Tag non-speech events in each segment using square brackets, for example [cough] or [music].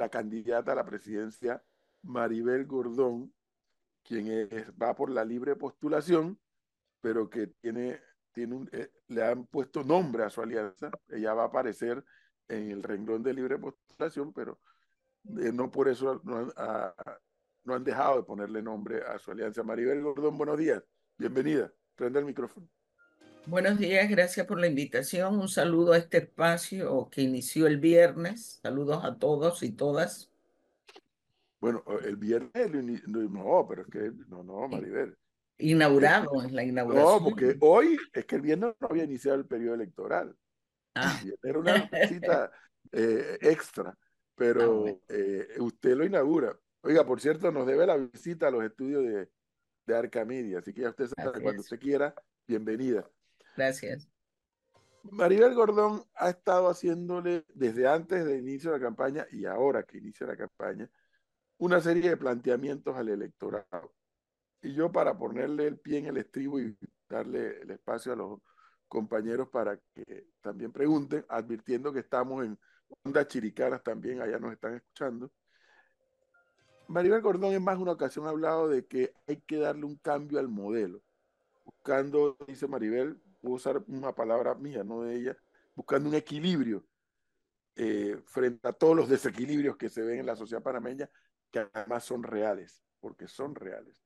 la candidata a la presidencia Maribel Gordón, quien va por la libre postulación, pero que tiene, tiene un, eh, le han puesto nombre a su alianza. Ella va a aparecer en el renglón de libre postulación, pero eh, no por eso no han, no han dejado de ponerle nombre a su alianza. Maribel Gordón, buenos días, bienvenida, prende el micrófono. Buenos días, gracias por la invitación. Un saludo a este espacio que inició el viernes. Saludos a todos y todas. Bueno, el viernes, no, pero es que, no, no, Maribel. Inaugurado, es la inauguración. No, porque hoy es que el viernes no había iniciado el periodo electoral. Ah. Era una cita [laughs] eh, extra, pero ah, eh, usted lo inaugura. Oiga, por cierto, nos debe la visita a los estudios de, de Arcamedia, así que ya usted sabe, cuando usted quiera, bienvenida. Gracias. Maribel Gordón ha estado haciéndole desde antes del inicio de la campaña y ahora que inicia la campaña una serie de planteamientos al electorado. Y yo para ponerle el pie en el estribo y darle el espacio a los compañeros para que también pregunten, advirtiendo que estamos en ondas chiricanas también, allá nos están escuchando. Maribel Gordón en más una ocasión ha hablado de que hay que darle un cambio al modelo, buscando, dice Maribel, voy a usar una palabra mía, no de ella, buscando un equilibrio eh, frente a todos los desequilibrios que se ven en la sociedad panameña, que además son reales, porque son reales.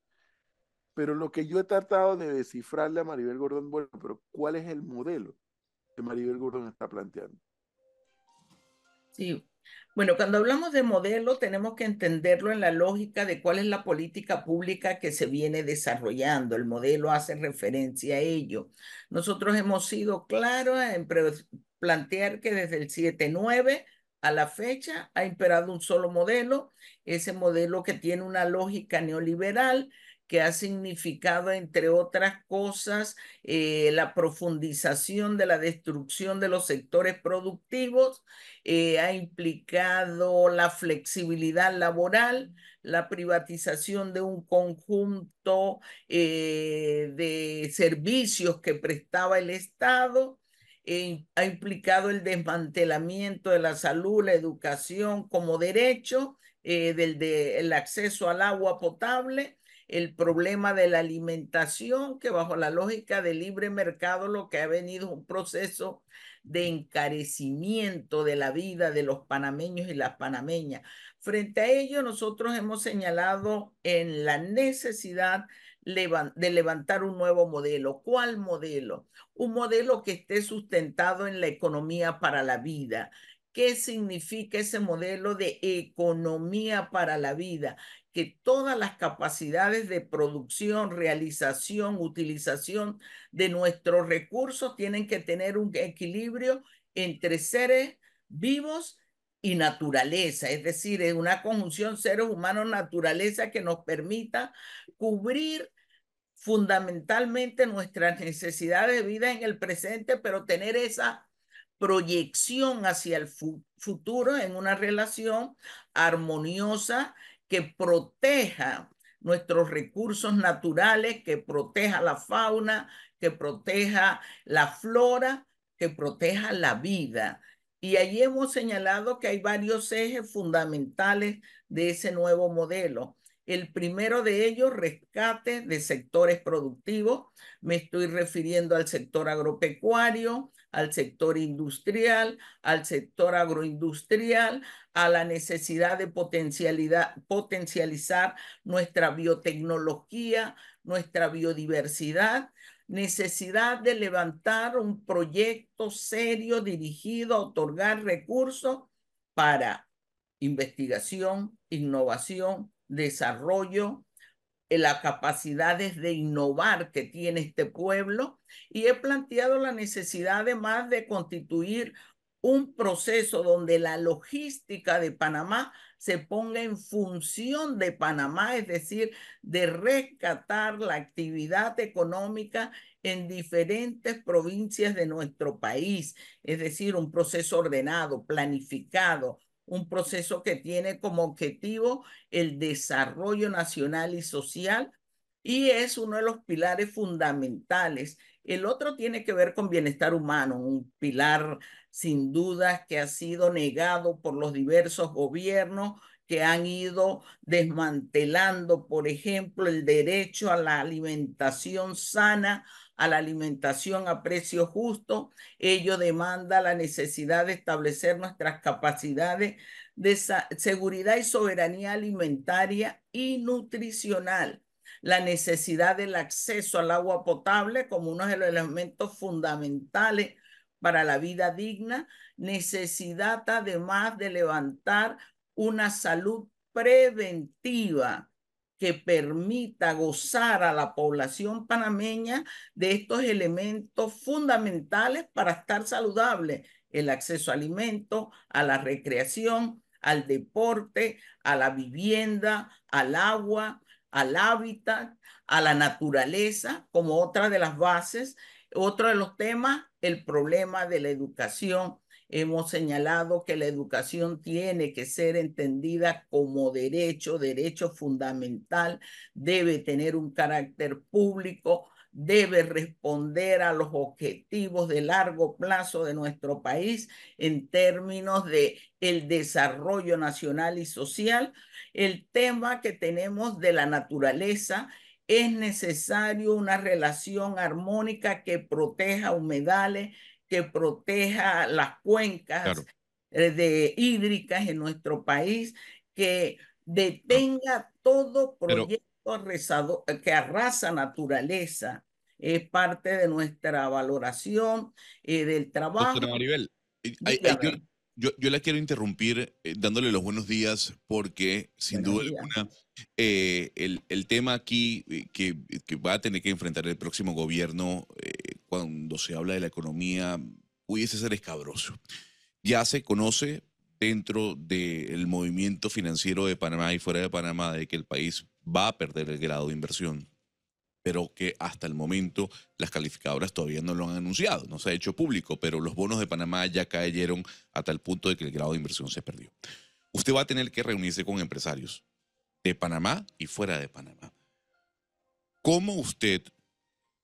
Pero lo que yo he tratado de descifrarle a Maribel Gordón, bueno, pero ¿cuál es el modelo que Maribel Gordón está planteando? Sí, bueno, cuando hablamos de modelo tenemos que entenderlo en la lógica de cuál es la política pública que se viene desarrollando. El modelo hace referencia a ello. Nosotros hemos sido claros en plantear que desde el 7-9 a la fecha ha imperado un solo modelo, ese modelo que tiene una lógica neoliberal que ha significado, entre otras cosas, eh, la profundización de la destrucción de los sectores productivos, eh, ha implicado la flexibilidad laboral, la privatización de un conjunto eh, de servicios que prestaba el Estado, ha implicado el desmantelamiento de la salud, la educación como derecho, del de, el acceso al agua potable, el problema de la alimentación, que bajo la lógica del libre mercado lo que ha venido es un proceso de encarecimiento de la vida de los panameños y las panameñas. Frente a ello, nosotros hemos señalado en la necesidad de levantar un nuevo modelo. ¿Cuál modelo? Un modelo que esté sustentado en la economía para la vida. ¿Qué significa ese modelo de economía para la vida? Que todas las capacidades de producción, realización, utilización de nuestros recursos tienen que tener un equilibrio entre seres vivos y naturaleza, es decir, es una conjunción seres humanos naturaleza que nos permita cubrir fundamentalmente nuestras necesidades de vida en el presente, pero tener esa proyección hacia el futuro en una relación armoniosa que proteja nuestros recursos naturales, que proteja la fauna, que proteja la flora, que proteja la vida. Y allí hemos señalado que hay varios ejes fundamentales de ese nuevo modelo. El primero de ellos, rescate de sectores productivos. Me estoy refiriendo al sector agropecuario, al sector industrial, al sector agroindustrial, a la necesidad de potencialidad, potencializar nuestra biotecnología, nuestra biodiversidad, necesidad de levantar un proyecto serio dirigido a otorgar recursos para investigación, innovación, desarrollo, las capacidades de innovar que tiene este pueblo y he planteado la necesidad además de constituir un proceso donde la logística de Panamá se ponga en función de Panamá, es decir, de rescatar la actividad económica en diferentes provincias de nuestro país, es decir, un proceso ordenado, planificado, un proceso que tiene como objetivo el desarrollo nacional y social y es uno de los pilares fundamentales. El otro tiene que ver con bienestar humano, un pilar sin duda que ha sido negado por los diversos gobiernos que han ido desmantelando, por ejemplo, el derecho a la alimentación sana, a la alimentación a precio justo. Ello demanda la necesidad de establecer nuestras capacidades de seguridad y soberanía alimentaria y nutricional la necesidad del acceso al agua potable como uno de los elementos fundamentales para la vida digna, necesidad además de levantar una salud preventiva que permita gozar a la población panameña de estos elementos fundamentales para estar saludable, el acceso a alimentos, a la recreación, al deporte, a la vivienda, al agua, al hábitat, a la naturaleza, como otra de las bases. Otro de los temas, el problema de la educación. Hemos señalado que la educación tiene que ser entendida como derecho, derecho fundamental, debe tener un carácter público, debe responder a los objetivos de largo plazo de nuestro país en términos de el desarrollo nacional y social. El tema que tenemos de la naturaleza es necesario una relación armónica que proteja humedales, que proteja las cuencas eh, de hídricas en nuestro país, que detenga todo proyecto que arrasa naturaleza. Es parte de nuestra valoración eh, del trabajo. Doctora Maribel, eh, yo, yo, la quiero interrumpir eh, dándole los buenos días porque sin duda alguna el, el, tema aquí que, que, va a tener que enfrentar el próximo gobierno cuando se habla de la economía pudiese ser escabroso. Ya se conoce dentro del movimiento financiero de Panamá y fuera de Panamá de que el país va a perder el grado de inversión pero que hasta el momento las calificadoras todavía no lo han anunciado, no se ha hecho público, pero los bonos de Panamá ya cayeron a tal punto de que el grado de inversión se perdió. Usted va a tener que reunirse con empresarios de Panamá y fuera de Panamá. ¿Cómo usted,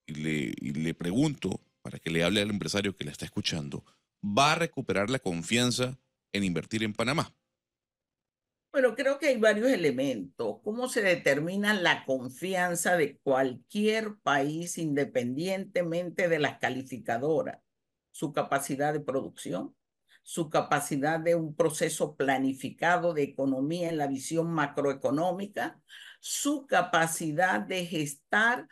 y le, pregunto para que le hable al empresario que le está escuchando, va a recuperar la confianza en invertir en Panamá? Bueno, creo que hay varios elementos. ¿Cómo se determina la confianza de cualquier país independientemente de las calificadoras? Su capacidad de producción, su capacidad de un proceso planificado de economía en la visión macroeconómica, su capacidad de gestar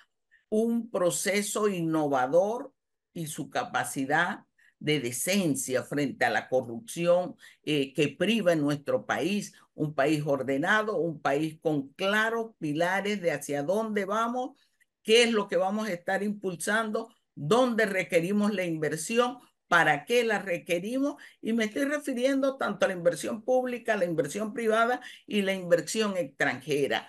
un proceso innovador y su capacidad de decencia frente a la corrupción eh, que priva en nuestro país, un país ordenado, un país con claros pilares de hacia dónde vamos, qué es lo que vamos a estar impulsando, dónde requerimos la inversión, para qué la requerimos y me estoy refiriendo tanto a la inversión pública, la inversión privada y la inversión extranjera.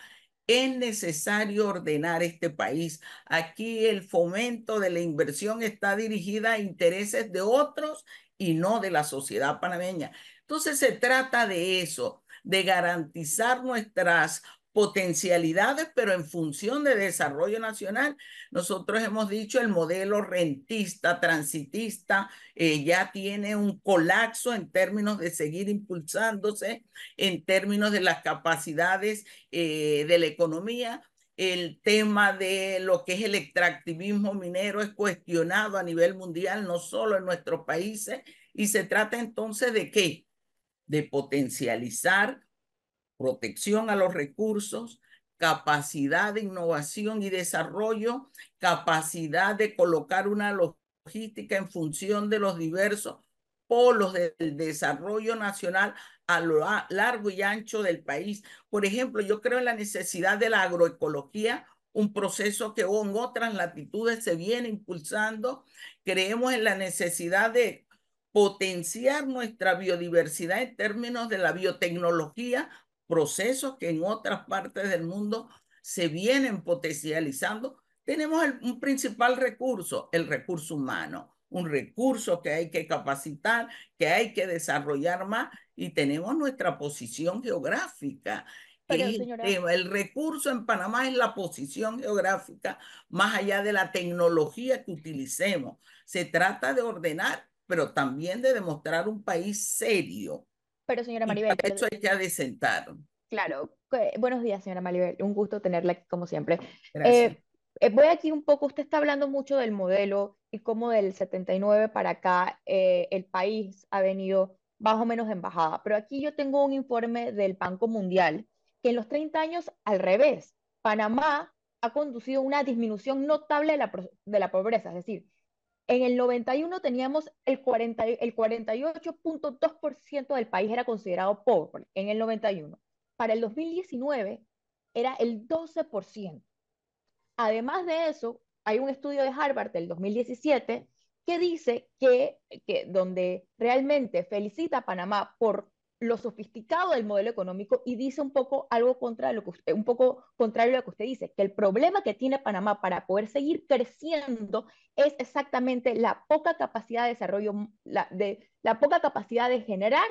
Es necesario ordenar este país. Aquí el fomento de la inversión está dirigida a intereses de otros y no de la sociedad panameña. Entonces se trata de eso, de garantizar nuestras potencialidades, pero en función de desarrollo nacional. Nosotros hemos dicho el modelo rentista, transitista, eh, ya tiene un colapso en términos de seguir impulsándose, en términos de las capacidades eh, de la economía. El tema de lo que es el extractivismo minero es cuestionado a nivel mundial, no solo en nuestros países, y se trata entonces de qué? De potencializar protección a los recursos, capacidad de innovación y desarrollo, capacidad de colocar una logística en función de los diversos polos del desarrollo nacional a lo largo y ancho del país. Por ejemplo, yo creo en la necesidad de la agroecología, un proceso que en otras latitudes se viene impulsando. Creemos en la necesidad de potenciar nuestra biodiversidad en términos de la biotecnología procesos que en otras partes del mundo se vienen potencializando, tenemos un principal recurso, el recurso humano, un recurso que hay que capacitar, que hay que desarrollar más y tenemos nuestra posición geográfica. El recurso en Panamá es la posición geográfica, más allá de la tecnología que utilicemos. Se trata de ordenar, pero también de demostrar un país serio. Pero señora Maribel. eso hay que adecentar. Claro. Buenos días, señora Maribel. Un gusto tenerla aquí como siempre. Eh, eh, voy aquí un poco, usted está hablando mucho del modelo y cómo del 79 para acá eh, el país ha venido más o menos en bajada. Pero aquí yo tengo un informe del Banco Mundial que en los 30 años, al revés, Panamá ha conducido una disminución notable de la, de la pobreza. Es decir, en el 91 teníamos el, 40, el 48.2% del país era considerado pobre, en el 91. Para el 2019 era el 12%. Además de eso, hay un estudio de Harvard del 2017 que dice que, que donde realmente felicita a Panamá por lo sofisticado del modelo económico y dice un poco algo contra lo que un poco contrario a lo que usted dice, que el problema que tiene Panamá para poder seguir creciendo es exactamente la poca capacidad de desarrollo, la, de, la poca capacidad de generar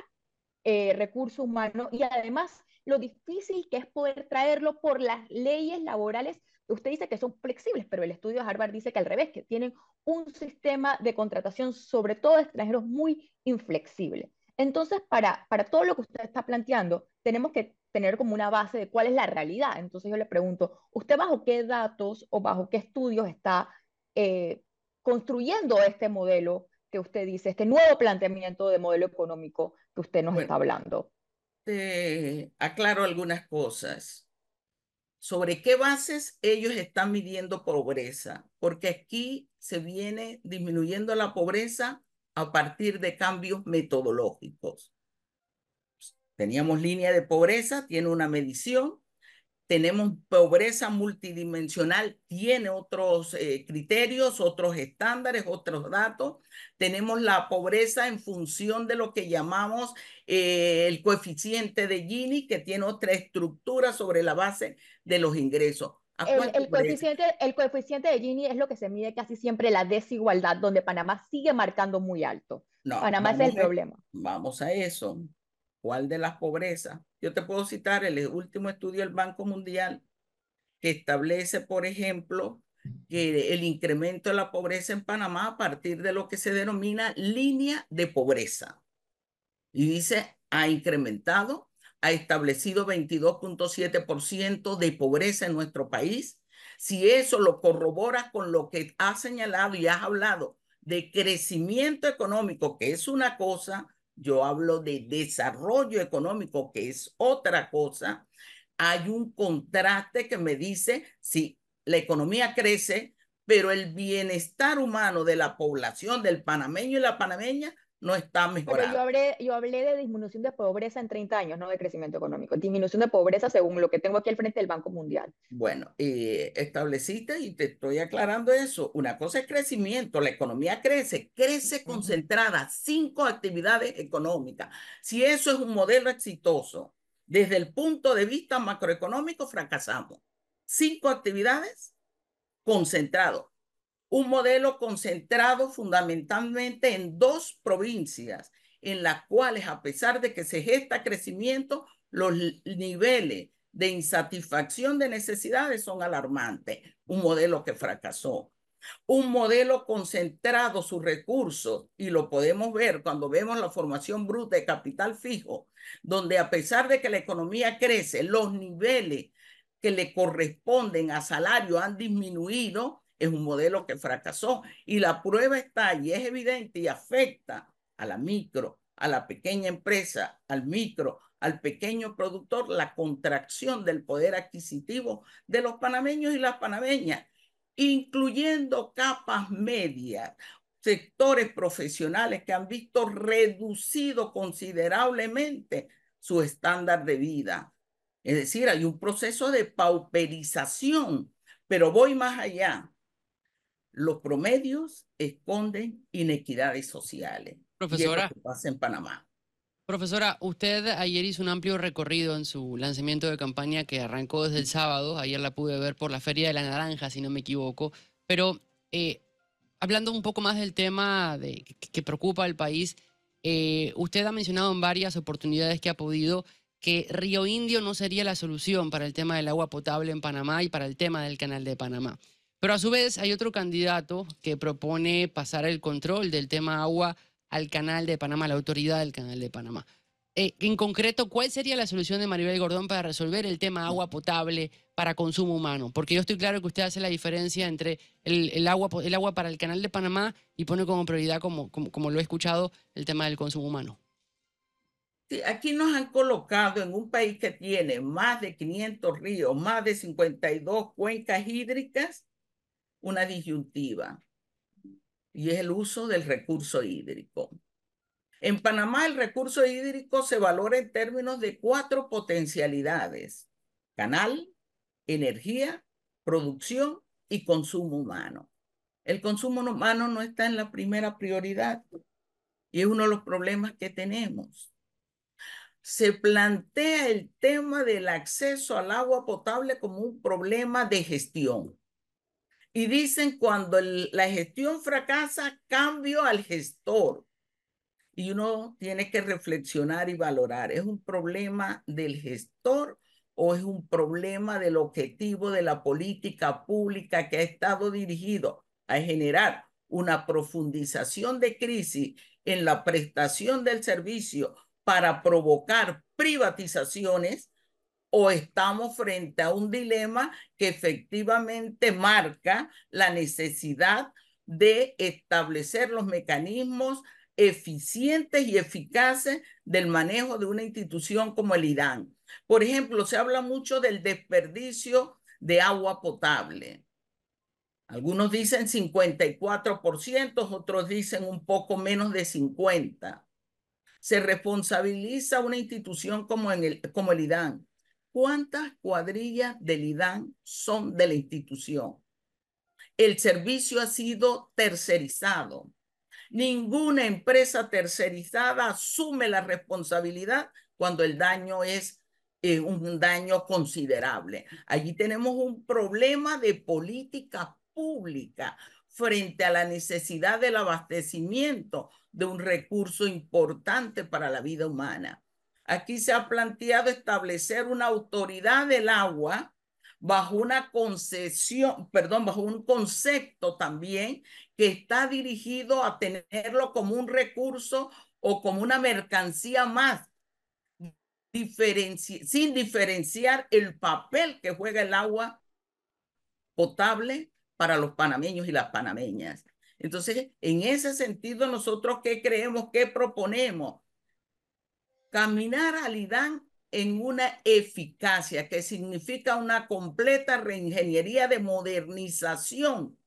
eh, recursos humanos y además lo difícil que es poder traerlo por las leyes laborales. Usted dice que son flexibles, pero el estudio de Harvard dice que al revés, que tienen un sistema de contratación, sobre todo extranjeros, muy inflexible. Entonces, para, para todo lo que usted está planteando, tenemos que tener como una base de cuál es la realidad. Entonces yo le pregunto, ¿usted bajo qué datos o bajo qué estudios está eh, construyendo este modelo que usted dice, este nuevo planteamiento de modelo económico que usted nos está hablando? Te aclaro algunas cosas. ¿Sobre qué bases ellos están midiendo pobreza? Porque aquí se viene disminuyendo la pobreza a partir de cambios metodológicos. Teníamos línea de pobreza, tiene una medición. Tenemos pobreza multidimensional, tiene otros eh, criterios, otros estándares, otros datos. Tenemos la pobreza en función de lo que llamamos eh, el coeficiente de Gini, que tiene otra estructura sobre la base de los ingresos. El, coeficiente, el coeficiente de Gini es lo que se mide casi siempre la desigualdad, donde Panamá sigue marcando muy alto. No, Panamá es el problema. Vamos a eso. ¿Cuál de las pobrezas? Yo te puedo citar el último estudio del Banco Mundial que establece, por ejemplo, que el incremento de la pobreza en Panamá a partir de lo que se denomina línea de pobreza. Y dice, ha incrementado ha establecido 22.7% de pobreza en nuestro país, si eso lo corroboras con lo que has señalado y has hablado de crecimiento económico, que es una cosa, yo hablo de desarrollo económico, que es otra cosa, hay un contraste que me dice si la economía crece, pero el bienestar humano de la población, del panameño y la panameña, no está mejorando. Pero yo hablé, yo hablé de disminución de pobreza en 30 años, no de crecimiento económico. Disminución de pobreza según lo que tengo aquí al frente del Banco Mundial. Bueno, eh, estableciste y te estoy aclarando eso. Una cosa es crecimiento, la economía crece, crece concentrada, cinco actividades económicas. Si eso es un modelo exitoso, desde el punto de vista macroeconómico, fracasamos. Cinco actividades concentrados un modelo concentrado fundamentalmente en dos provincias, en las cuales, a pesar de que se gesta crecimiento, los niveles de insatisfacción de necesidades son alarmantes. Un modelo que fracasó. Un modelo concentrado sus recursos, y lo podemos ver cuando vemos la formación bruta de capital fijo, donde a pesar de que la economía crece, los niveles que le corresponden a salario han disminuido, es un modelo que fracasó y la prueba está y es evidente y afecta a la micro, a la pequeña empresa, al micro, al pequeño productor, la contracción del poder adquisitivo de los panameños y las panameñas, incluyendo capas medias, sectores profesionales que han visto reducido considerablemente su estándar de vida. Es decir, hay un proceso de pauperización, pero voy más allá los promedios esconden inequidades sociales. Profesora. pasa en Panamá. Profesora, usted ayer hizo un amplio recorrido en su lanzamiento de campaña que arrancó desde el sábado. Ayer la pude ver por la Feria de la Naranja, si no me equivoco. Pero eh, hablando un poco más del tema de, que, preocupa al país, eh, usted ha mencionado en varias oportunidades que ha podido que Río Indio no sería la solución para el tema del agua potable en Panamá y para el tema del canal de Panamá. Pero a su vez hay otro candidato que propone pasar el control del tema agua al canal de Panamá, la autoridad del canal de Panamá. Eh, en concreto, ¿cuál sería la solución de Maribel Gordón para resolver el tema agua potable para consumo humano? Porque yo estoy claro que usted hace la diferencia entre el, agua, el agua para el canal de Panamá y pone como prioridad, como, como, lo he escuchado, el tema del consumo humano. Sí, aquí nos han colocado en un país que tiene más de 500 ríos, más de 52 cuencas hídricas, una disyuntiva, y es el uso del recurso hídrico. En Panamá el recurso hídrico se valora en términos de cuatro potencialidades, canal, energía, producción y consumo humano. El consumo humano no está en la primera prioridad y es uno de los problemas que tenemos. Se plantea el tema del acceso al agua potable como un problema de gestión. Y dicen cuando la gestión fracasa, cambio al gestor y uno tiene que reflexionar y valorar, ¿es un problema del gestor o es un problema del objetivo de la política pública que ha estado dirigido a generar una profundización de crisis en la prestación del servicio para provocar privatizaciones o estamos frente a un dilema que efectivamente marca la necesidad de establecer los mecanismos eficientes y eficaces del manejo de una institución como el IDAN. Por ejemplo, se habla mucho del desperdicio de agua potable. Algunos dicen 54%, otros dicen un poco menos de 50%. Se responsabiliza una institución como, el, como el IDAN. ¿Cuántas cuadrillas del IDAN son de la institución? El servicio ha sido tercerizado Ninguna empresa tercerizada asume la responsabilidad cuando el daño es eh, un daño considerable. Allí tenemos un problema de política pública frente a la necesidad del abastecimiento de un recurso importante para la vida humana. Aquí se ha planteado establecer una autoridad del agua bajo una concesión, perdón, bajo un concepto también que está dirigido a tenerlo como un recurso o como una mercancía más, sin diferenciar el papel que juega el agua potable para los panameños y las panameñas. Entonces, en ese sentido, nosotros qué creemos, qué proponemos? Caminar al IDAN en una eficacia que significa una completa reingeniería de modernización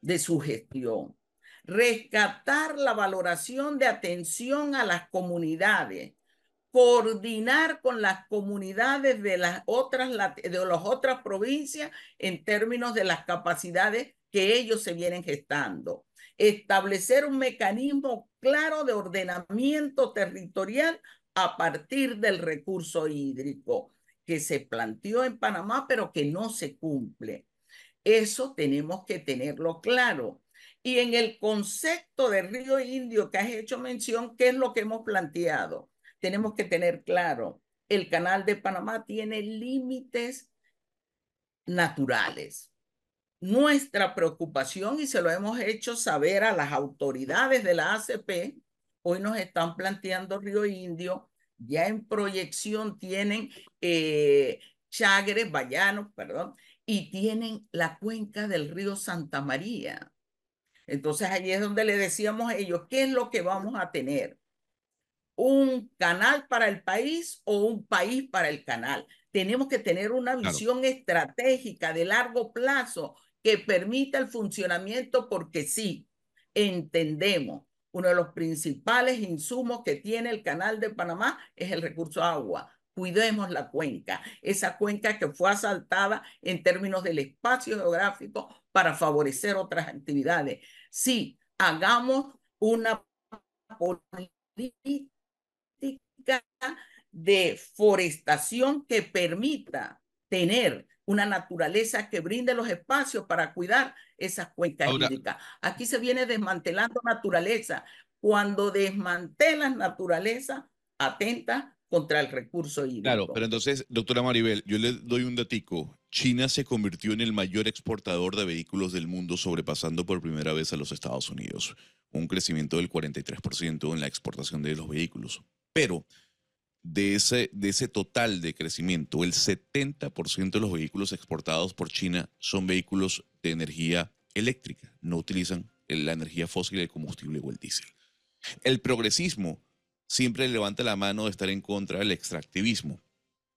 de su gestión. Rescatar la valoración de atención a las comunidades, coordinar con las comunidades de las otras, de las otras provincias en términos de las capacidades que ellos se vienen gestando. Establecer un mecanismo claro de ordenamiento territorial a partir del recurso hídrico que se planteó en Panamá, pero que no se cumple. Eso tenemos que tenerlo claro. Y en el concepto de río indio que has hecho mención, ¿qué es lo que hemos planteado? Tenemos que tener claro, el canal de Panamá tiene límites naturales. Nuestra preocupación, y se lo hemos hecho saber a las autoridades de la ACP, Hoy nos están planteando Río Indio, ya en proyección tienen eh, Chagres, Vallanos, perdón, y tienen la cuenca del río Santa María. Entonces allí es donde le decíamos a ellos, ¿qué es lo que vamos a tener? ¿Un canal para el país o un país para el canal? Tenemos que tener una visión estratégica de largo plazo que permita el funcionamiento porque sí, entendemos uno de los principales insumos que tiene el canal de Panamá es el recurso agua. Cuidemos la cuenca, esa cuenca que fue asaltada en términos del espacio geográfico para favorecer otras actividades. Sí, hagamos una política de forestación que permita tener una naturaleza que brinde los espacios para cuidar esas cuencas hídricas. Aquí se viene desmantelando naturaleza. Cuando desmantelas naturaleza, atenta contra el recurso hídrico. Claro, pero entonces, doctora Maribel, yo le doy un datico. China se convirtió en el mayor exportador de vehículos del mundo, sobrepasando por primera vez a los Estados Unidos. Un crecimiento del 43% en la exportación de los vehículos. Pero de ese, de ese total de crecimiento, el 70% de los vehículos exportados por China son vehículos de energía eléctrica, no utilizan la energía fósil, el combustible o el diésel. El progresismo siempre levanta la mano de estar en contra del extractivismo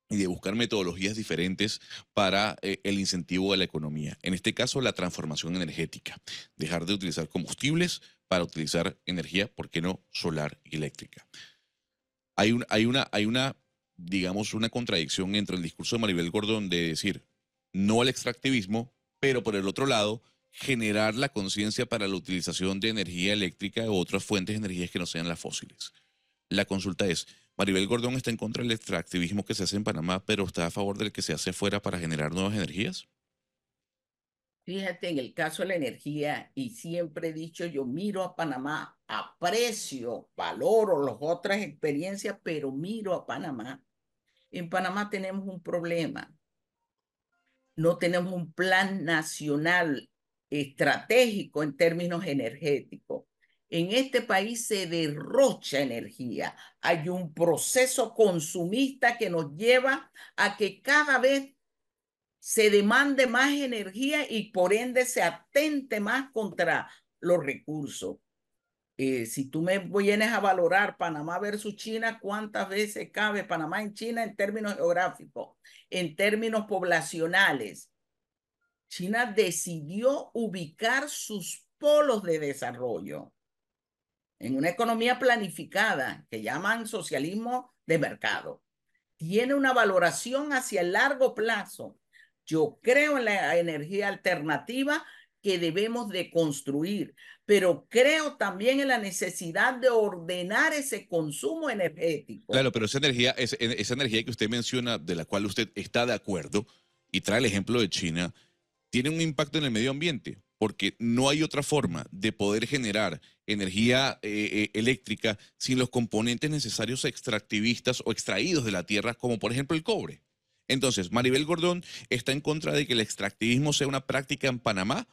y de buscar metodologías diferentes para eh, el incentivo de la economía. En este caso, la transformación energética. Dejar de utilizar combustibles para utilizar energía, ¿por qué no? Solar y eléctrica. Hay, hay, una, hay una, digamos, una contradicción entre el discurso de Maribel Gordón de decir no al extractivismo, pero por el otro lado, generar la conciencia para la utilización de energía eléctrica u otras fuentes de energía que no sean las fósiles. La consulta es, Maribel Gordón está en contra del extractivismo que se hace en Panamá, pero está a favor del que se hace fuera para generar nuevas energías. Fíjate, en el caso de la energía, y siempre he dicho, yo miro a Panamá, aprecio, valoro las otras experiencias, pero miro a Panamá. En Panamá tenemos un problema. No tenemos un plan nacional estratégico en términos energéticos. En este país se derrocha energía. Hay un proceso consumista que nos lleva a que cada vez se demande más energía y por ende se atente más contra los recursos. Eh, si tú me vienes a valorar Panamá versus China, ¿cuántas veces cabe Panamá en China en términos geográficos, en términos poblacionales? China decidió ubicar sus polos de desarrollo en una economía planificada que llaman socialismo de mercado. Tiene una valoración hacia el largo plazo. Yo creo en la energía alternativa que debemos de construir, pero creo también en la necesidad de ordenar ese consumo energético. Claro, pero esa energía, esa, esa energía que usted menciona, de la cual usted está de acuerdo, y trae el ejemplo de China, tiene un impacto en el medio ambiente, porque no hay otra forma de poder generar energía eh, eh, eléctrica sin los componentes necesarios extractivistas o extraídos de la tierra, como por ejemplo el cobre. Entonces, Maribel Gordón está en contra de que el extractivismo sea una práctica en Panamá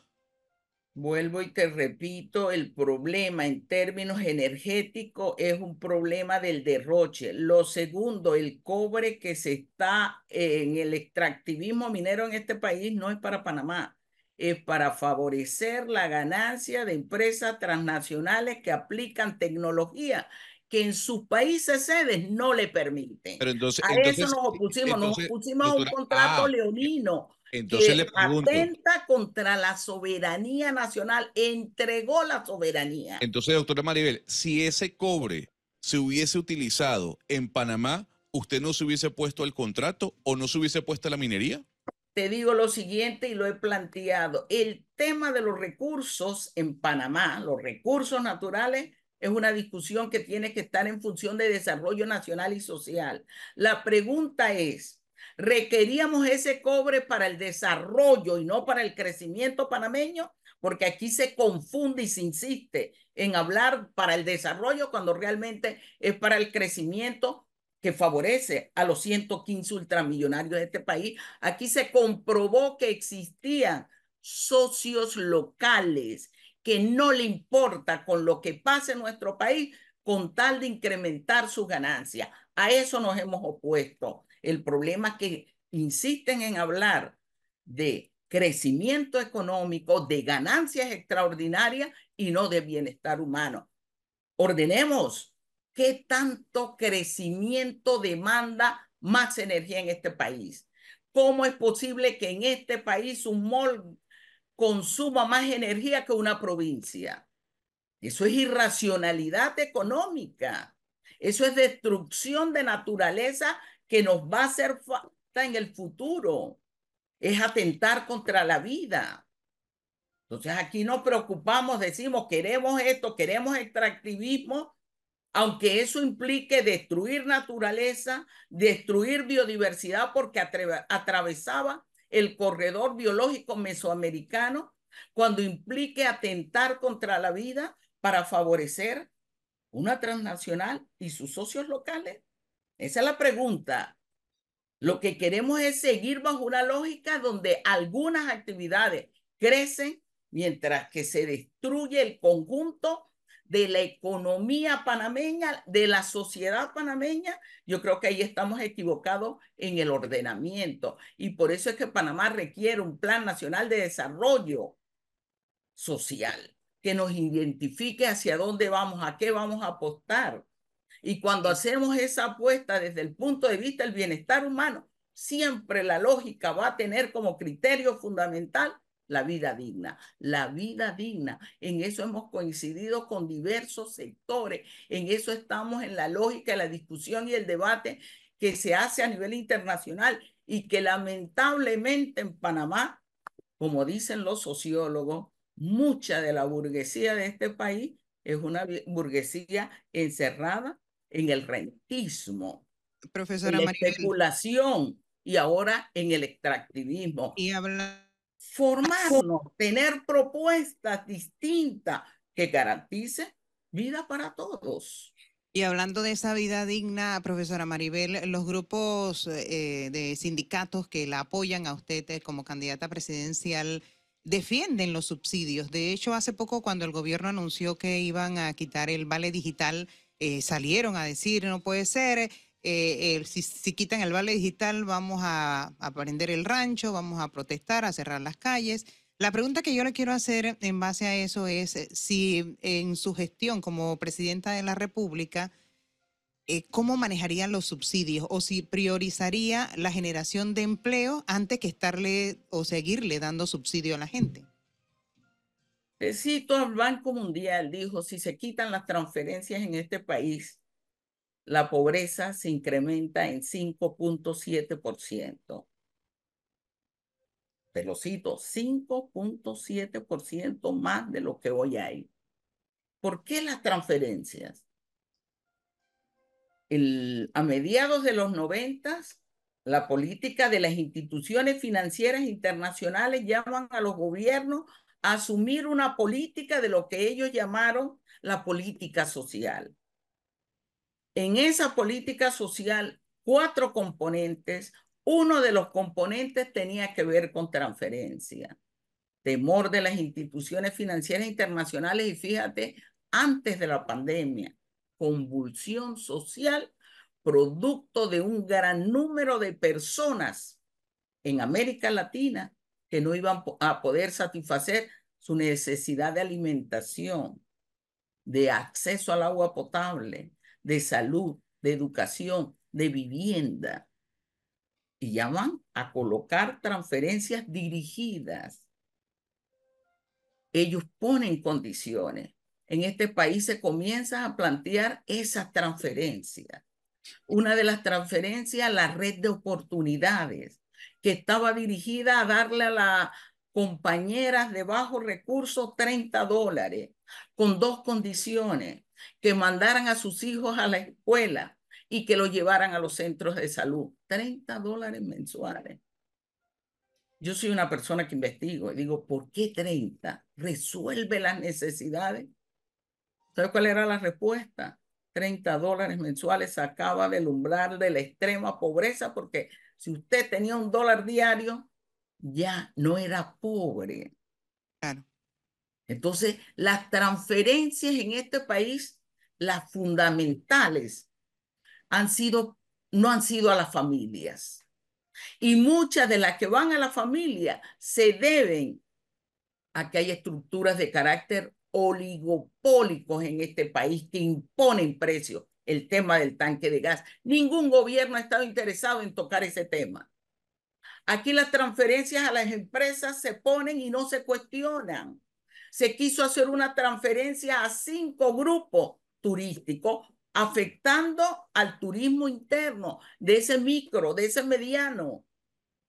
Vuelvo y te repito, el problema en términos energéticos es un problema del derroche. Lo segundo, el cobre que se está en el extractivismo minero en este país no es para Panamá, es para favorecer la ganancia de empresas transnacionales que aplican tecnología que en sus países sedes no le permiten. Pero entonces, a eso nos opusimos, nos opusimos a un contrato ah, leonino entonces le pregunto, atenta contra la soberanía nacional, entregó la soberanía. Entonces, doctora Maribel, si ese cobre se hubiese utilizado en Panamá, ¿usted no se hubiese puesto el contrato o no se hubiese puesto la minería? Te digo lo siguiente y lo he planteado. El tema de los recursos en Panamá, los recursos naturales, es una discusión que tiene que estar en función de desarrollo nacional y social. La pregunta es, requeríamos ese cobre para el desarrollo y no para el crecimiento panameño, porque aquí se confunde y se insiste en hablar para el desarrollo cuando realmente es para el crecimiento que favorece a los 115 ultramillonarios de este país. Aquí se comprobó que existían socios locales que no le importa con lo que pase en nuestro país con tal de incrementar sus ganancias. A eso nos hemos opuesto. El problema es que insisten en hablar de crecimiento económico, de ganancias extraordinarias y no de bienestar humano. Ordenemos qué tanto crecimiento demanda más energía en este país. ¿Cómo es posible que en este país un mall consuma más energía que una provincia? Eso es irracionalidad económica. Eso es destrucción de naturaleza que nos va a hacer falta en el futuro. Es atentar contra la vida. Entonces aquí nos preocupamos, decimos, queremos esto, queremos extractivismo, aunque eso implique destruir naturaleza, destruir biodiversidad porque atravesaba el corredor biológico mesoamericano, cuando implique atentar contra la vida para favorecer una transnacional y sus socios locales. Esa es la pregunta. Lo que queremos es seguir bajo una lógica donde algunas actividades crecen mientras que se destruye el conjunto de la economía panameña, de la sociedad panameña, yo creo que ahí estamos equivocados en el ordenamiento. Y por eso es que Panamá requiere un plan nacional de desarrollo social que nos identifique hacia dónde vamos, a qué vamos a apostar. Y cuando hacemos esa apuesta desde el punto de vista del bienestar humano, siempre la lógica va a tener como criterio fundamental la vida digna, la vida digna. En eso hemos coincidido con diversos sectores, en eso estamos en la lógica, la discusión y el debate que se hace a nivel internacional y que lamentablemente en Panamá, como dicen los sociólogos, mucha de la burguesía de este país es una burguesía encerrada en el rentismo, Profesora en la especulación y ahora en el extractivismo. Y habla... Formarnos, tener propuestas distintas que garanticen vida para todos. Y hablando de esa vida digna, profesora Maribel, los grupos eh, de sindicatos que la apoyan a usted como candidata presidencial defienden los subsidios. De hecho, hace poco cuando el gobierno anunció que iban a quitar el vale digital, eh, salieron a decir, no puede ser, eh, si, quitan el vale digital vamos a, a prender el rancho, vamos a protestar, a cerrar las calles. La pregunta que yo le quiero hacer en base a eso es eh, si en su gestión como presidenta de la República, ¿cómo manejarían los subsidios o si priorizaría la generación de empleo antes que estarle o seguirle dando subsidio a la gente? Cito el Banco Mundial dijo, si se quitan las transferencias en este país, la pobreza se incrementa en 5.7%. Te lo cito, 5.7% más de lo que hoy hay. ¿Por qué las transferencias? A mediados de los noventas, la política de las instituciones financieras internacionales llaman a los gobiernos asumir una política de lo que ellos llamaron la política social. En esa política social, cuatro componentes. Uno de los componentes tenía que ver con transferencia, temor de las instituciones financieras internacionales y fíjate, antes de la pandemia, convulsión social producto de un gran número de personas en América Latina que no iban a poder satisfacer su necesidad de alimentación, de acceso al agua potable, de salud, de educación, de vivienda. Y llaman a colocar transferencias dirigidas. Ellos ponen condiciones. En este país se comienza a plantear esas transferencias. Una de las transferencias, la red de oportunidades, que estaba dirigida a darle a las compañeras de bajos recursos 30 dólares, con dos condiciones, que mandaran a sus hijos a la escuela y que los llevaran a los centros de salud. 30 dólares mensuales. Yo soy una persona que investigo y digo, ¿por qué 30? ¿Resuelve las necesidades? ¿Sabes cuál era la respuesta? 30 dólares mensuales sacaba del umbral de la extrema pobreza porque si usted tenía un dólar diario, ya no era pobre. Claro. Entonces, las transferencias en este país, las fundamentales, han sido, no han sido a las familias. Y muchas de las que van a la familia se deben a que hay estructuras de carácter oligopólicos en este país que imponen precios el tema del tanque de gas. Ningún gobierno ha estado interesado en tocar ese tema. Aquí las transferencias a las empresas se ponen y no se cuestionan. Se quiso hacer una transferencia a cinco grupos turísticos, afectando al turismo interno, de ese micro, de ese mediano,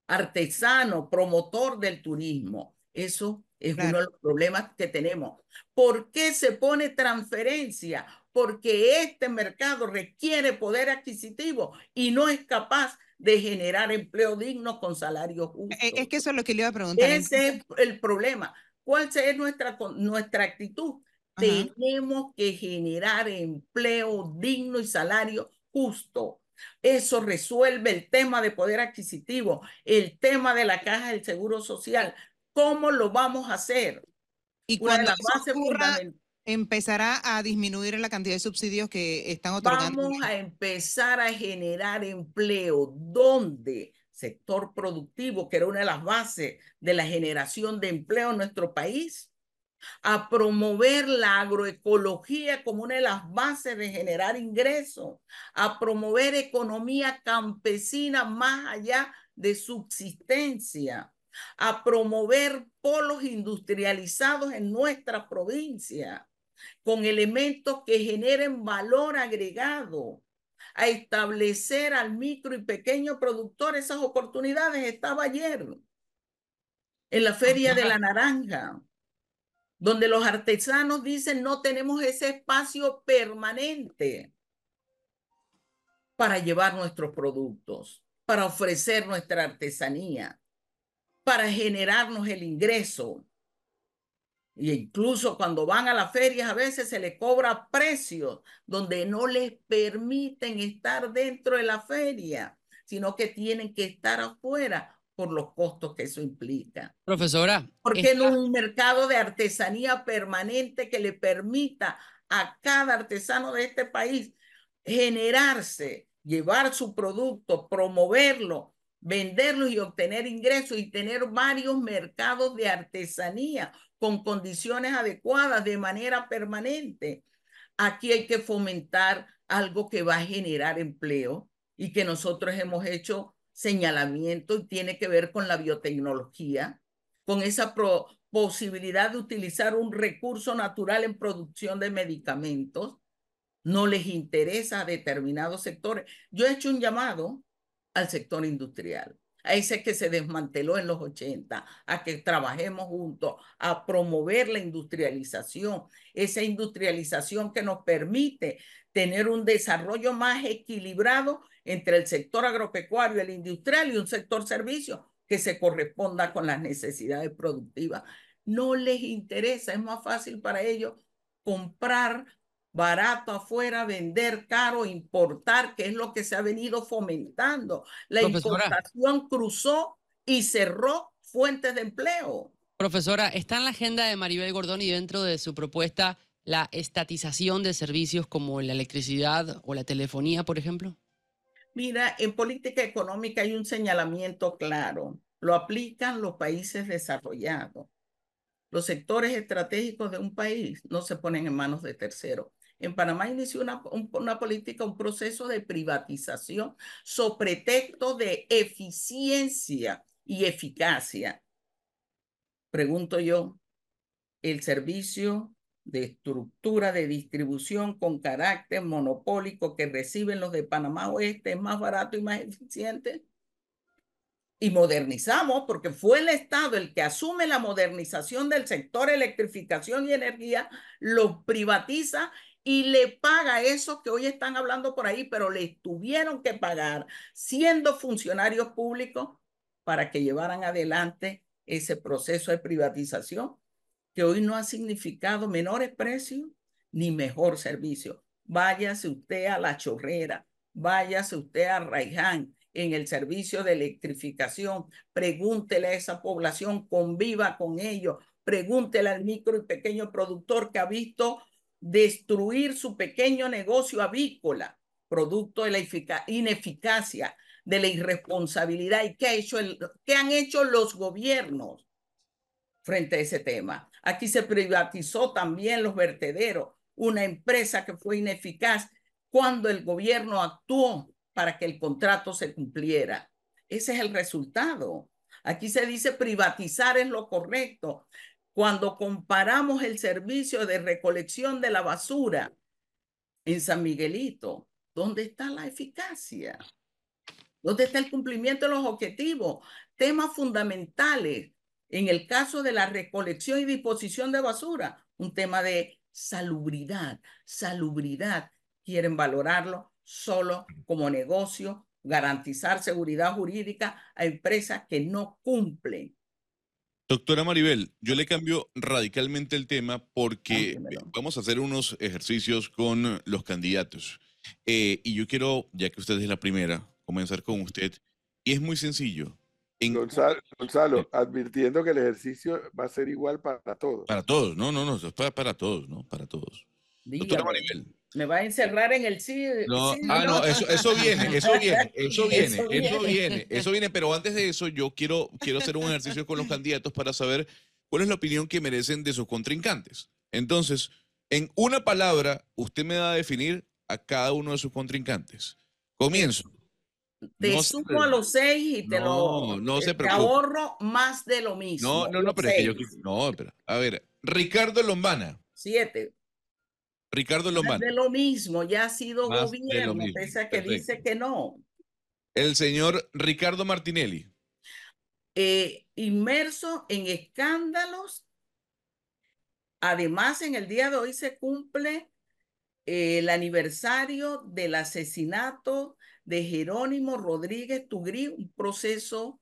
artesano, promotor del turismo. Eso es uno de los problemas que tenemos. ¿Por qué se pone transferencia? porque este mercado requiere poder adquisitivo y no es capaz de generar empleo digno con salarios justos. Es que eso es lo que le iba a preguntar. Ese es el problema. ¿Cuál es nuestra, nuestra actitud? Tenemos que generar empleo digno y salario justo. Eso resuelve el tema de poder adquisitivo, el tema de la caja del seguro social. ¿Cómo lo vamos a hacer? Y cuando ocurra, empezará a disminuir la cantidad de subsidios que están otorgando. Vamos a empezar a generar empleo. ¿Dónde? Sector productivo, que era una de las bases de la generación de empleo en nuestro país a promover la agroecología como una de las bases de generar ingresos, a promover economía campesina más allá de subsistencia, a promover polos industrializados en nuestra provincia con elementos que generen valor agregado, a establecer al micro y pequeño productor esas oportunidades. Estaba ayer en la Feria de la Naranja donde los artesanos dicen no tenemos ese espacio permanente para llevar nuestros productos, para ofrecer nuestra artesanía, para generarnos el ingreso. Y incluso cuando van a las ferias a veces se les cobra precios donde no les permiten estar dentro de la feria, sino que tienen que estar afuera por los costos que eso implica. Profesora. ¿Por qué no un mercado de artesanía permanente que le permita a cada artesano de este país generarse, llevar su producto, promoverlo, venderlo y obtener ingresos y tener varios mercados de artesanía con condiciones adecuadas de manera permanente? Aquí hay que fomentar algo que va a generar empleo y que nosotros hemos hecho señalamiento y tiene que ver con la biotecnología, con esa posibilidad de utilizar un recurso natural en producción de medicamentos. No les interesa a determinados sectores. Yo he hecho un llamado al sector industrial, a ese que se desmanteló en los 80, a que trabajemos juntos, a promover la industrialización, esa industrialización que nos permite tener un desarrollo más equilibrado entre el sector agropecuario, el industrial y un sector servicio que se corresponda con las necesidades productivas. No les interesa, es más fácil para ellos comprar barato afuera, vender caro, importar, que es lo que se ha venido fomentando. La importación cruzó y cerró fuentes de empleo. Profesora, ¿está en la agenda de Maribel Gordón y dentro de su propuesta la estatización de servicios como la electricidad o la telefonía, por ejemplo? Mira, en política económica hay un señalamiento claro. Lo aplican los países desarrollados. Los sectores estratégicos de un país no se ponen en manos de terceros. En Panamá inició una, una política, un proceso de privatización sobre pretexto de eficiencia y eficacia. Pregunto yo, ¿el servicio de estructura de distribución con carácter monopólico que reciben los de Panamá Oeste es más barato y más eficiente. Y modernizamos, porque fue el Estado el que asume la modernización del sector electrificación y energía, lo privatiza y le paga eso que hoy están hablando por ahí, pero le tuvieron que pagar siendo funcionarios públicos para que llevaran adelante ese proceso de privatización que hoy no ha significado menores precios ni mejor servicio. Váyase usted a La Chorrera, váyase usted a Raiján en el servicio de electrificación, pregúntele a esa población, conviva con ellos, pregúntele al micro y pequeño productor que ha visto destruir su pequeño negocio avícola, producto de la ineficacia, de la irresponsabilidad y qué, ha hecho han hecho los gobiernos frente a ese tema. Aquí se privatizó también los vertederos, una empresa que fue ineficaz cuando el gobierno actuó para que el contrato se cumpliera. Ese es el resultado. Aquí se dice privatizar es lo correcto. Cuando comparamos el servicio de recolección de la basura en San Miguelito, ¿dónde está la eficacia? ¿Dónde está el cumplimiento de los objetivos? Temas fundamentales en el caso de la recolección y disposición de basura, un tema de salubridad, salubridad. Quieren valorarlo solo como negocio, garantizar seguridad jurídica a empresas que no cumplen. Doctora Maribel, yo le cambio radicalmente el tema porque vamos a hacer unos ejercicios con los candidatos. Eh, y yo quiero, ya que usted es la primera, comenzar con usted. Y es muy sencillo. Gonzalo, advirtiendo que el ejercicio va a ser igual para todos. Para todos, no, no, no, es para, para todos, ¿no? Para todos. Doctora Maribel. Me va a encerrar en el sí. No, ah, no, eso, eso viene, eso [laughs] viene, eso viene, eso viene, eso viene, pero antes de eso yo quiero, quiero hacer un ejercicio con los candidatos para saber cuál es la opinión que merecen de sus contrincantes. Entonces, en una palabra, usted me va a definir a cada uno de sus contrincantes. Comienzo. Te sumo a los seis y te lo no se te ahorro más de lo mismo. No, no, no, pero es que yo no, espera. A ver, Ricardo Lombana. Siete. Ricardo Lombana. de lo mismo, ya ha sido gobierno, pese a que dice que no. El señor Ricardo Martinelli. Eh, inmerso en escándalos. Además, en el día de hoy se cumple eh, el aniversario del asesinato de Jerónimo Rodríguez Tugrí, un proceso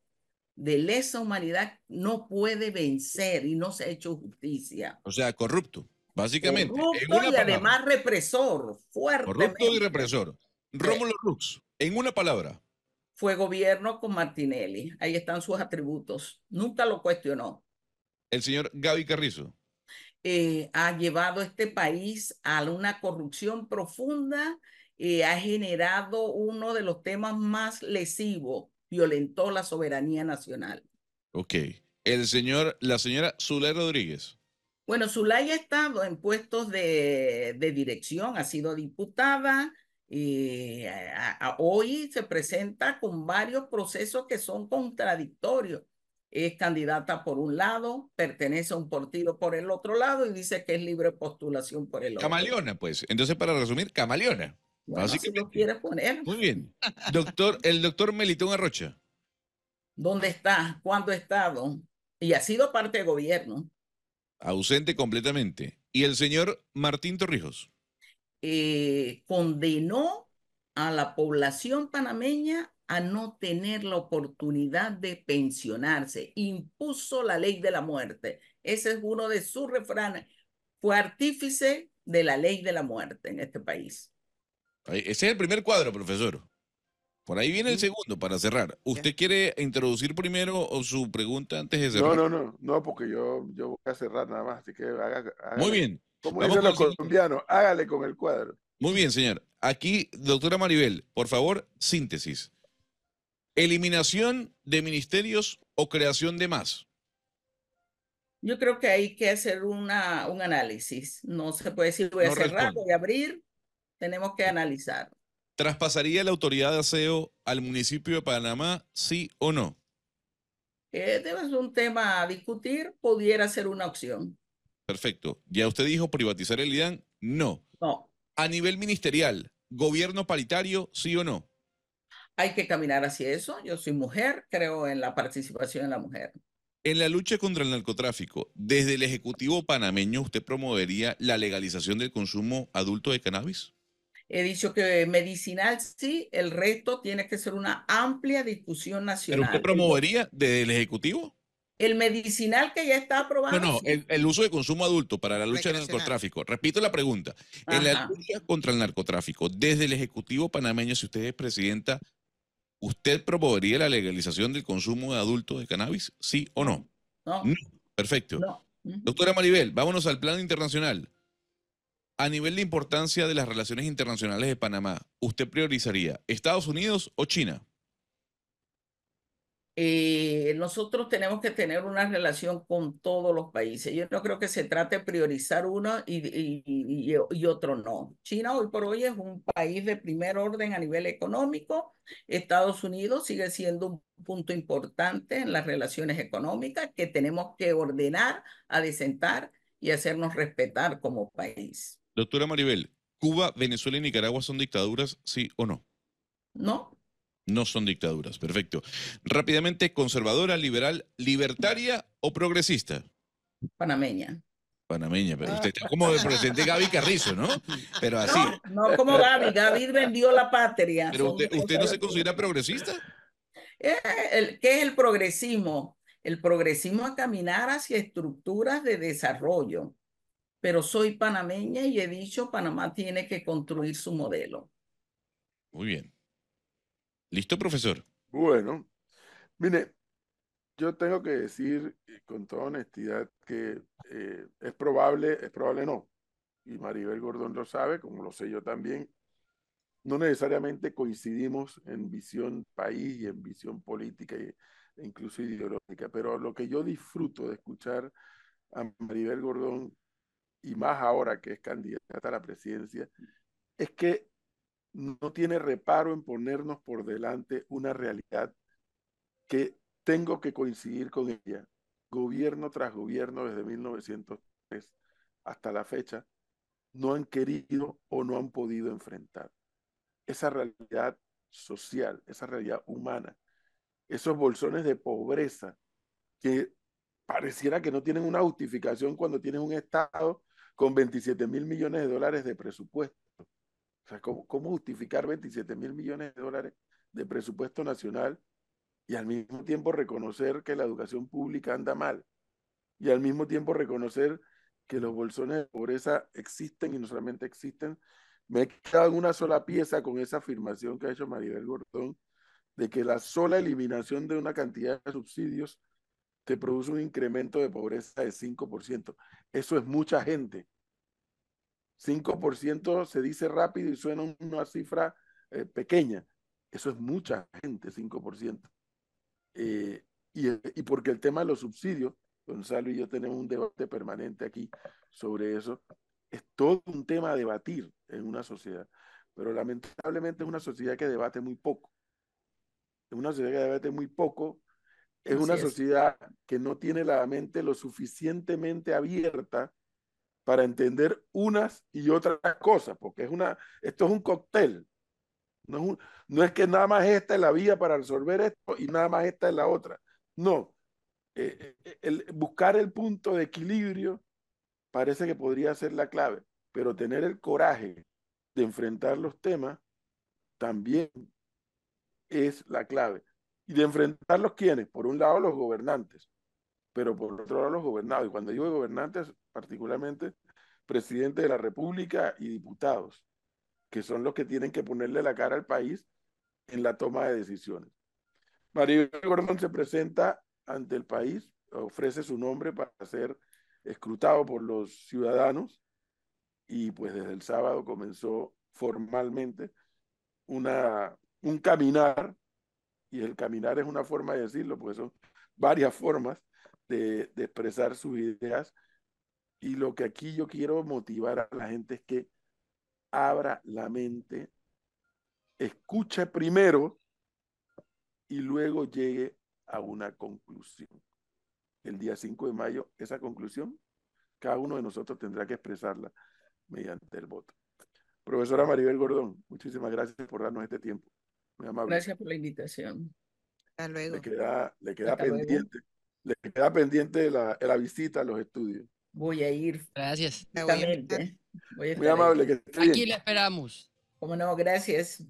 de lesa humanidad no puede vencer y no se ha hecho justicia. O sea, corrupto. Básicamente. Corrupto y además represor, fuerte. Corrupto y represor. Rómulo Rux, en una palabra. Fue gobierno con Martinelli. Ahí están sus atributos. Nunca lo cuestionó. El señor Gaby Carrizo. Eh, ha llevado este país a una corrupción profunda y ha generado uno de los temas más lesivos, violentó la soberanía nacional. Ok. El señor, la señora Zulay Rodríguez. Bueno, Zulay ha estado en puestos de, dirección, ha sido diputada y hoy se presenta con varios procesos que son contradictorios. Es candidata por un lado, pertenece a un partido por el otro lado y dice que es libre postulación por el otro. Camaleona, pues. Entonces, para resumir, camaleona. Así que lo quieres poner. Muy bien. Doctor, el doctor Melitón Arrocha. ¿Dónde está? ¿Cuándo ha estado? Y ha sido parte de gobierno ausente completamente. ¿Y el señor Martín Torrijos? Eh, condenó a la población panameña a no tener la oportunidad de pensionarse. Impuso la ley de la muerte. Ese es uno de sus refranes. Fue artífice de la ley de la muerte en este país. Ese es el primer cuadro, profesor. Por ahí viene el segundo para cerrar. ¿Usted quiere introducir primero su pregunta antes de cerrar? No, no, no, no, porque yo, yo voy a cerrar nada más, así que haga, Muy bien. Como dicen los colombianos, hágale con el cuadro. Muy bien, señor. Aquí, doctora Maribel, por favor, síntesis. ¿Eliminación de ministerios o creación de más? Yo creo que hay que hacer una, un análisis. No se puede decir voy a cerrar, voy a abrir. Tenemos que analizar. ¿Traspasaría la autoridad de aseo al municipio de Panamá, sí o no? Eh, debe ser un tema a discutir, pudiera ser una opción. Perfecto. Ya usted dijo privatizar el IDAN, no. No. A nivel ministerial, gobierno paritario, sí o no. Hay que caminar hacia eso. Yo soy mujer, creo en la participación de la mujer. En la lucha contra el narcotráfico, desde el Ejecutivo panameño, ¿usted promovería la legalización del consumo adulto de cannabis? He dicho que medicinal sí, el resto tiene que ser una amplia discusión nacional. ¿Pero usted promovería desde el Ejecutivo? El medicinal que ya está aprobado. No, no, el, uso de consumo adulto para la lucha contra el narcotráfico. Repito la pregunta. En la lucha contra el narcotráfico, desde el Ejecutivo panameño, si usted es presidenta, ¿usted promovería la legalización del consumo de adulto de cannabis? ¿Sí o no? No. Perfecto. Doctora Maribel, vámonos al plano internacional. A nivel de importancia de las relaciones internacionales de Panamá, ¿usted priorizaría Estados Unidos o China? Eh, nosotros tenemos que tener una relación con todos los países. Yo no creo que se trate de priorizar uno y, otro no. China hoy por hoy es un país de primer orden a nivel económico. Estados Unidos sigue siendo un punto importante en las relaciones económicas que tenemos que ordenar, adecentar y hacernos respetar como país. Doctora Maribel, ¿Cuba, Venezuela y Nicaragua son dictaduras, sí o no? No. No son dictaduras, perfecto. Rápidamente, conservadora, liberal, libertaria o progresista? Panameña. Panameña, pero usted está como el presidente Gaby Carrizo, ¿no? Pero así. No, como Gaby, Gaby vendió la patria. Pero usted, no se considera progresista. Eh, ¿Qué es el progresismo? El progresismo a caminar hacia estructuras de desarrollo pero soy panameña y he dicho Panamá tiene que construir su modelo. Muy bien. ¿Listo, profesor? Bueno, mire, yo tengo que decir con toda honestidad que eh, es probable, es probable no, y Maribel Gordón lo sabe, como lo sé yo también, no necesariamente coincidimos en visión país y en visión política e incluso ideológica, pero lo que yo disfruto de escuchar a Maribel Gordón, y más ahora que es candidata a la presidencia, es que no tiene reparo en ponernos por delante una realidad que tengo que coincidir con ella. Gobierno tras gobierno desde 1903 hasta la fecha no han querido o no han podido enfrentar esa realidad social, esa realidad humana, esos bolsones de pobreza que pareciera que no tienen una justificación cuando tienen un Estado con 27 mil millones de dólares de presupuesto. O sea, ¿cómo, justificar 27 mil millones de dólares de presupuesto nacional y al mismo tiempo reconocer que la educación pública anda mal? Y al mismo tiempo reconocer que los bolsones de pobreza existen y no solamente existen, me he quedado en una sola pieza con esa afirmación que ha hecho Maribel Gordón, de que la sola eliminación de una cantidad de subsidios te produce un incremento de pobreza de 5%. Eso es mucha gente. 5% se dice rápido y suena una cifra eh, pequeña. Eso es mucha gente, 5%. Eh, y, y porque el tema de los subsidios, Gonzalo y yo tenemos un debate permanente aquí sobre eso, es todo un tema a debatir en una sociedad, pero lamentablemente es una sociedad que debate muy poco. Es una sociedad que debate muy poco, es una sociedad que no tiene la mente lo suficientemente abierta para entender unas y otras cosas, porque es una, esto es un cóctel. No es, no es que nada más esta es la vía para resolver esto y nada más esta es la otra. No. Eh, eh, el, buscar el punto de equilibrio parece que podría ser la clave, pero tener el coraje de enfrentar los temas también es la clave. ¿Y de enfrentarlos quiénes? Por un lado los gobernantes, pero por otro lado los gobernados. Y cuando digo gobernantes, particularmente presidente de la República y diputados, que son los que tienen que ponerle la cara al país en la toma de decisiones. María Gordón se presenta ante el país, ofrece su nombre para ser escrutado por los ciudadanos y pues desde el sábado comenzó formalmente una, un caminar, y el caminar es una forma de decirlo, porque son varias formas de, expresar sus ideas, y lo que aquí yo quiero motivar a la gente es que abra la mente, escuche primero y luego llegue a una conclusión el día 5 de mayo esa conclusión, cada uno de nosotros tendrá que expresarla mediante el voto. Profesora Maribel Gordón, muchísimas gracias por darnos este tiempo. Muy amable. Gracias por la invitación. Hasta luego. Le queda, le queda pendiente, le queda pendiente la, la, visita a los estudios. Voy a ir. Gracias. Muy amable. Que Aquí le esperamos. Como no, gracias.